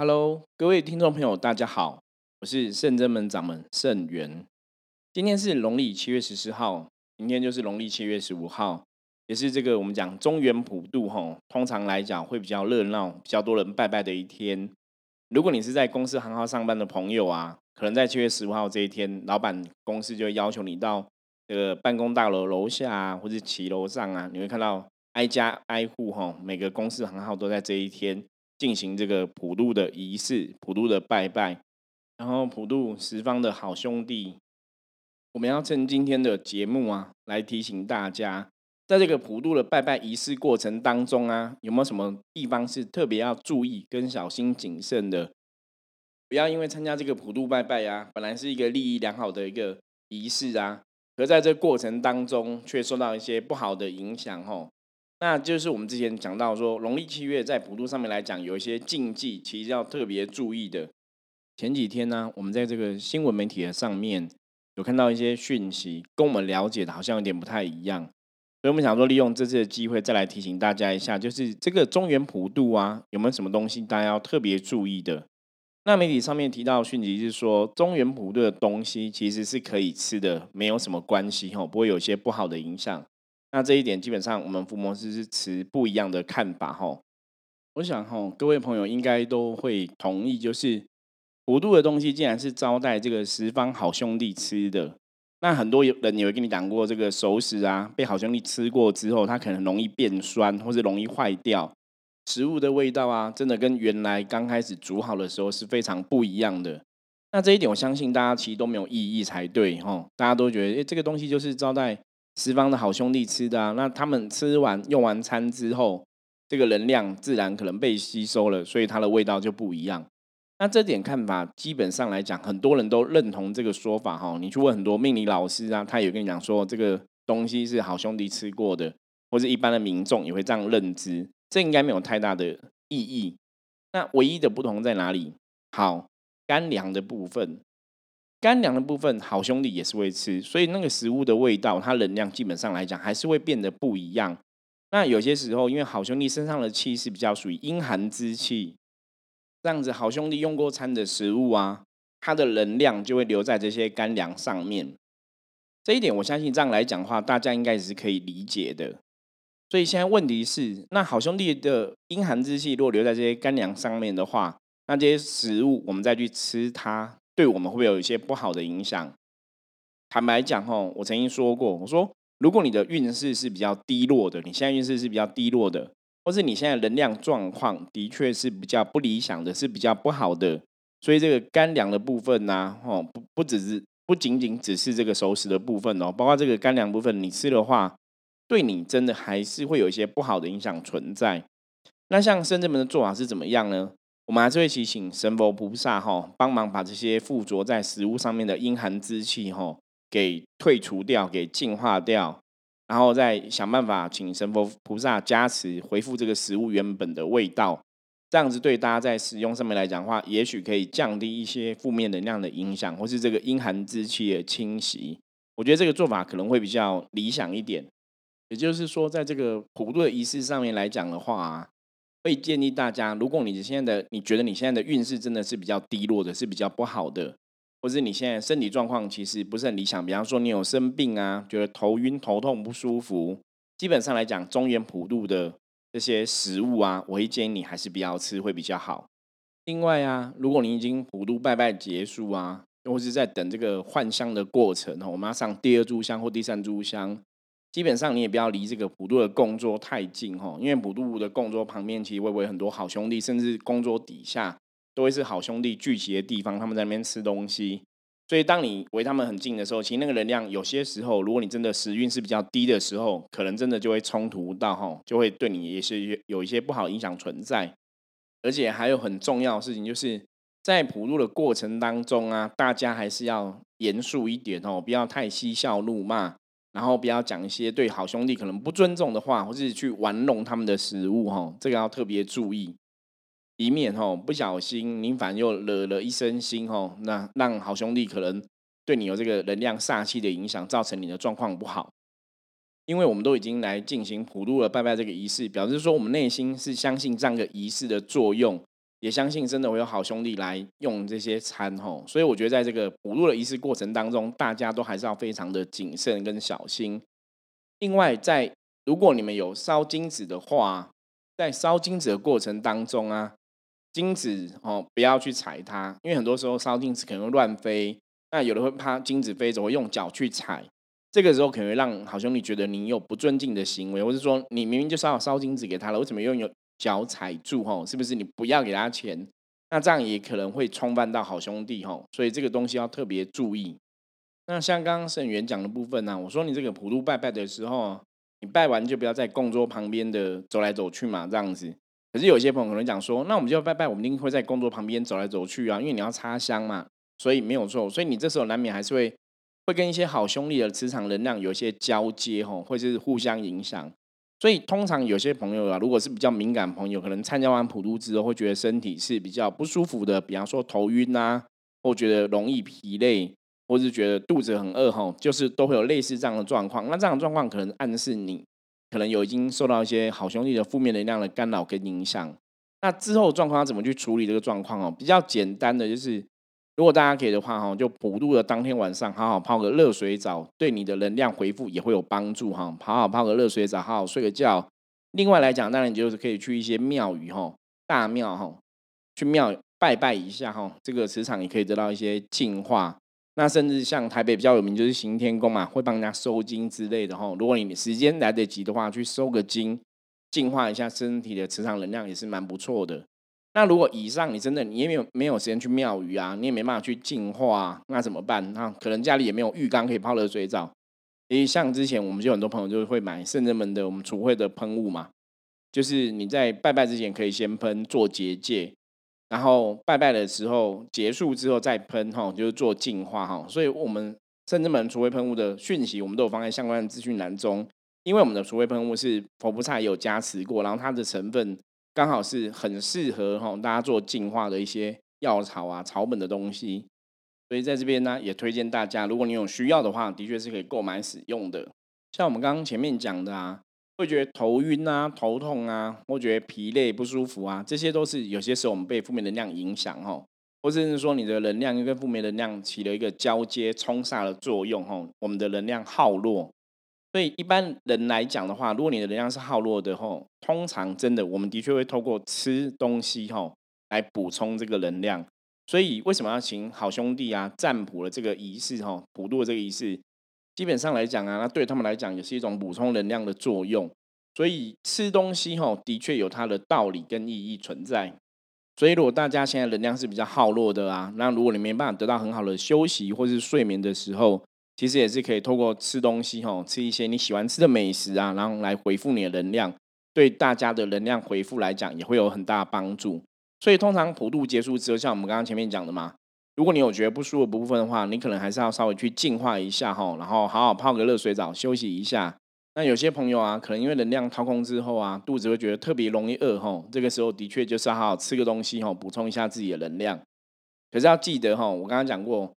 Hello，各位听众朋友，大家好，我是圣真门掌门圣元。今天是农历七月十四号，明天就是农历七月十五号，也是这个我们讲中原普渡吼，通常来讲会比较热闹，比较多人拜拜的一天。如果你是在公司行号上班的朋友啊，可能在七月十五号这一天，老板公司就会要求你到这个办公大楼楼下啊，或者骑楼上啊，你会看到挨家挨户吼，每个公司行号都在这一天。进行这个普渡的仪式，普渡的拜拜，然后普渡十方的好兄弟。我们要趁今天的节目啊，来提醒大家，在这个普渡的拜拜仪式过程当中啊，有没有什么地方是特别要注意跟小心谨慎的？不要因为参加这个普渡拜拜啊，本来是一个利益良好的一个仪式啊，而在这过程当中却受到一些不好的影响吼。那就是我们之前讲到说，农历七月在普渡上面来讲，有一些禁忌，其实要特别注意的。前几天呢，我们在这个新闻媒体的上面有看到一些讯息，跟我们了解的好像有点不太一样，所以我们想说，利用这次的机会再来提醒大家一下，就是这个中原普渡啊，有没有什么东西大家要特别注意的？那媒体上面提到讯息是说，中原普渡的东西其实是可以吃的，没有什么关系哈，不会有一些不好的影响。那这一点基本上，我们福摩斯是持不一样的看法哈。我想哈，各位朋友应该都会同意，就是普渡的东西，既然是招待这个十方好兄弟吃的，那很多人也会跟你讲过，这个熟食啊，被好兄弟吃过之后，它可能容易变酸，或是容易坏掉。食物的味道啊，真的跟原来刚开始煮好的时候是非常不一样的。那这一点，我相信大家其实都没有异议才对哈。大家都觉得，哎，这个东西就是招待。十方的好兄弟吃的啊，那他们吃完用完餐之后，这个能量自然可能被吸收了，所以它的味道就不一样。那这点看法基本上来讲，很多人都认同这个说法哈。你去问很多命理老师啊，他也跟你讲说，这个东西是好兄弟吃过的，或者一般的民众也会这样认知，这应该没有太大的意义。那唯一的不同在哪里？好，干粮的部分。干粮的部分，好兄弟也是会吃，所以那个食物的味道，它能量基本上来讲还是会变得不一样。那有些时候，因为好兄弟身上的气是比较属于阴寒之气，这样子好兄弟用过餐的食物啊，它的能量就会留在这些干粮上面。这一点我相信这样来讲的话，大家应该也是可以理解的。所以现在问题是，那好兄弟的阴寒之气如果留在这些干粮上面的话，那这些食物我们再去吃它。对我们会不会有一些不好的影响？坦白讲，吼，我曾经说过，我说，如果你的运势是比较低落的，你现在运势是比较低落的，或是你现在能量状况的确是比较不理想的，是比较不好的，所以这个干粮的部分呢，吼，不不只是不仅仅只是这个熟食的部分哦，包括这个干粮部分，你吃的话，对你真的还是会有一些不好的影响存在。那像深圳门的做法是怎么样呢？我们还是会提醒神佛菩萨哈，帮忙把这些附着在食物上面的阴寒之气哈，给退除掉，给净化掉，然后再想办法请神佛菩萨加持，恢复这个食物原本的味道。这样子对大家在使用上面来讲的话，也许可以降低一些负面能量的影响，或是这个阴寒之气的侵袭。我觉得这个做法可能会比较理想一点。也就是说，在这个普渡的仪式上面来讲的话。会建议大家，如果你现在的你觉得你现在的运势真的是比较低落的，是比较不好的，或是你现在身体状况其实不是很理想，比方说你有生病啊，觉得头晕头痛不舒服，基本上来讲，中原普渡的这些食物啊，我会建议你还是不要吃会比较好。另外啊，如果你已经普渡拜拜结束啊，或是在等这个换香的过程，我们要上第二炷香或第三炷香。基本上你也不要离这个普渡的供桌太近哈，因为普渡的供桌旁边其实会不会很多好兄弟，甚至供桌底下都会是好兄弟聚集的地方，他们在那边吃东西。所以当你围他们很近的时候，其实那个能量有些时候，如果你真的时运是比较低的时候，可能真的就会冲突到哈，就会对你也是有一些不好影响存在。而且还有很重要的事情，就是在普渡的过程当中啊，大家还是要严肃一点哦，不要太嬉笑怒骂。然后不要讲一些对好兄弟可能不尊重的话，或是去玩弄他们的食物哈，这个要特别注意，以免哈不小心您反又惹了一身腥哈，那让好兄弟可能对你有这个能量煞气的影响，造成你的状况不好。因为我们都已经来进行普渡了拜拜这个仪式，表示说我们内心是相信这样的仪式的作用，也相信真的会有好兄弟来用这些餐吼。所以我觉得在这个补录的仪式过程当中，大家都还是要非常的谨慎跟小心。另外，在如果你们有烧金子的话，在烧金子的过程当中啊，金子哦不要去踩它，因为很多时候烧金子可能会乱飞，那有的会怕金子飞走，会用脚去踩。这个时候可能会让好兄弟觉得你有不尊敬的行为，或是说你明明就是要烧金子给他了，为什么用脚踩住？吼，是不是你不要给他钱？那这样也可能会冲犯到好兄弟吼，所以这个东西要特别注意。那像刚刚圣元讲的部分呢，我说你这个普渡拜拜的时候，你拜完就不要在供桌旁边的走来走去嘛，这样子。可是有些朋友可能讲说，那我们就要拜拜，我们一定会在供桌旁边走来走去啊，因为你要插香嘛，所以没有错。所以你这时候难免还是会。会跟一些好兄弟的磁场能量有一些交接吼，或是互相影响，所以通常有些朋友啊，如果是比较敏感朋友，可能参加完普渡之后，会觉得身体是比较不舒服的，比方说头晕啊，或觉得容易疲累，或是觉得肚子很饿吼，就是都会有类似这样的状况。那这样的状况可能暗示你可能有已经受到一些好兄弟的负面能量的干扰跟影响。那之后状况要怎么去处理这个状况哦？比较简单的就是。如果大家可以的话，哈，就普渡的当天晚上，好好泡个热水澡，对你的能量回复也会有帮助，哈。好好泡个热水澡，好好睡个觉。另外来讲，当然就是可以去一些庙宇，哈，大庙，哈，去庙拜拜一下，哈，这个磁场也可以得到一些净化。那甚至像台北比较有名就是行天宫嘛，会帮人家收金之类的，哈。如果你时间来得及的话，去收个金，净化一下身体的磁场能量也是蛮不错的。那如果以上你真的你也没有没有时间去庙宇啊，你也没办法去净化，那怎么办？那可能家里也没有浴缸可以泡热水澡。诶，像之前我们就很多朋友就会买圣人门的我们储会的喷雾嘛，就是你在拜拜之前可以先喷做结界，然后拜拜的时候结束之后再喷哈，就是做净化哈。所以我们圣人门储会喷雾的讯息，我们都有放在相关的资讯栏中，因为我们的储会喷雾是佛菩萨有加持过，然后它的成分。刚好是很适合哈大家做净化的一些药草啊草本的东西，所以在这边呢也推荐大家，如果你有需要的话，的确是可以购买使用的。像我们刚刚前面讲的啊，会觉得头晕啊、头痛啊，或觉得疲累不舒服啊，这些都是有些时候我们被负面能量影响哈，或者是说你的能量跟负面能量起了一个交接冲煞的作用哈，我们的能量耗弱。所以一般人来讲的话，如果你的能量是耗弱的吼，通常真的我们的确会透过吃东西吼来补充这个能量。所以为什么要请好兄弟啊占卜的这个仪式吼，普渡的这个仪式，基本上来讲啊，那对他们来讲也是一种补充能量的作用。所以吃东西吼的确有它的道理跟意义存在。所以如果大家现在能量是比较耗弱的啊，那如果你没办法得到很好的休息或是睡眠的时候，其实也是可以透过吃东西哈，吃一些你喜欢吃的美食啊，然后来回复你的能量，对大家的能量回复来讲也会有很大帮助。所以通常普渡结束之后，像我们刚刚前面讲的嘛，如果你有觉得不舒服的部分的话，你可能还是要稍微去净化一下哈，然后好好泡个热水澡休息一下。那有些朋友啊，可能因为能量掏空之后啊，肚子会觉得特别容易饿吼，这个时候的确就是要好好吃个东西吼，补充一下自己的能量。可是要记得哈，我刚刚讲过。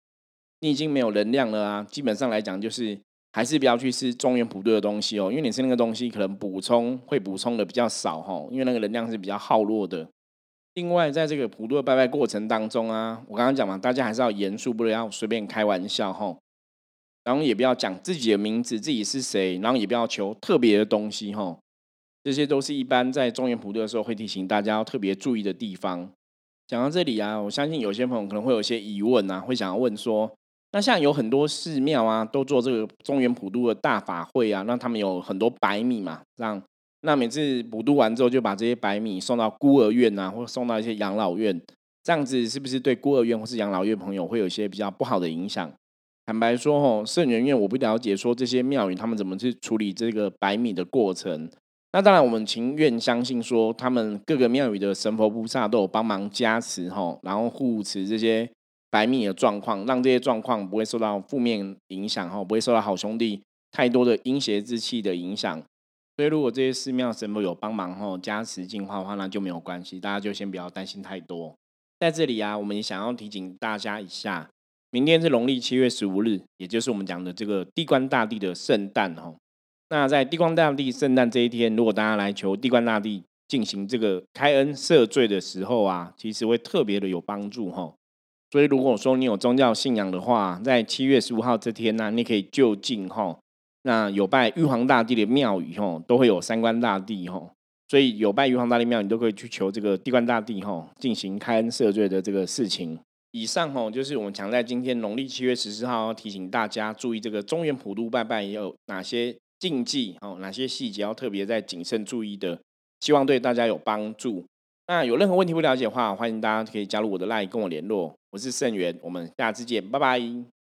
你已经没有能量了啊！基本上来讲，就是还是不要去吃中原普渡的东西哦，因为你吃那个东西可能补充会补充的比较少哈，因为那个能量是比较耗弱的。另外，在这个普渡的拜拜过程当中啊，我刚刚讲嘛，大家还是要严肃，不能要随便开玩笑哈。然后也不要讲自己的名字，自己是谁，然后也不要求特别的东西哈。这些都是一般在中原普渡的时候会提醒大家要特别注意的地方。讲到这里啊，我相信有些朋友可能会有些疑问啊，会想要问说。那像有很多寺庙啊，都做这个中原普渡的大法会啊，那他们有很多白米嘛，让那每次普渡完之后，就把这些白米送到孤儿院啊，或送到一些养老院，这样子是不是对孤儿院或是养老院朋友会有一些比较不好的影响？坦白说，吼圣人院我不了解说这些庙宇他们怎么去处理这个白米的过程。那当然，我们情愿相信说，他们各个庙宇的神佛菩萨都有帮忙加持，吼，然后护持这些。白米的状况，让这些状况不会受到负面影响哈，不会受到好兄弟太多的阴邪之气的影响。所以，如果这些寺庙神佛有帮忙哈，加持净化的话，那就没有关系，大家就先不要担心太多。在这里啊，我们也想要提醒大家一下，明天是农历七月十五日，也就是我们讲的这个地官大帝的圣诞哈。那在地官大帝圣诞这一天，如果大家来求地官大帝进行这个开恩赦罪的时候啊，其实会特别的有帮助哈。所以如果说你有宗教信仰的话，在七月十五号这天呢，你可以就近哈，那有拜玉皇大帝的庙宇哈，都会有三官大帝哈，所以有拜玉皇大帝庙，你都可以去求这个地官大帝哈，进行开恩赦罪的这个事情。以上哈就是我们常在今天农历七月十四号要提醒大家注意这个中原普渡拜拜有哪些禁忌哦，哪些细节要特别在谨慎注意的，希望对大家有帮助。那有任何问题不了解的话，欢迎大家可以加入我的 LINE 跟我联络。我是盛元，我们下次见，拜拜。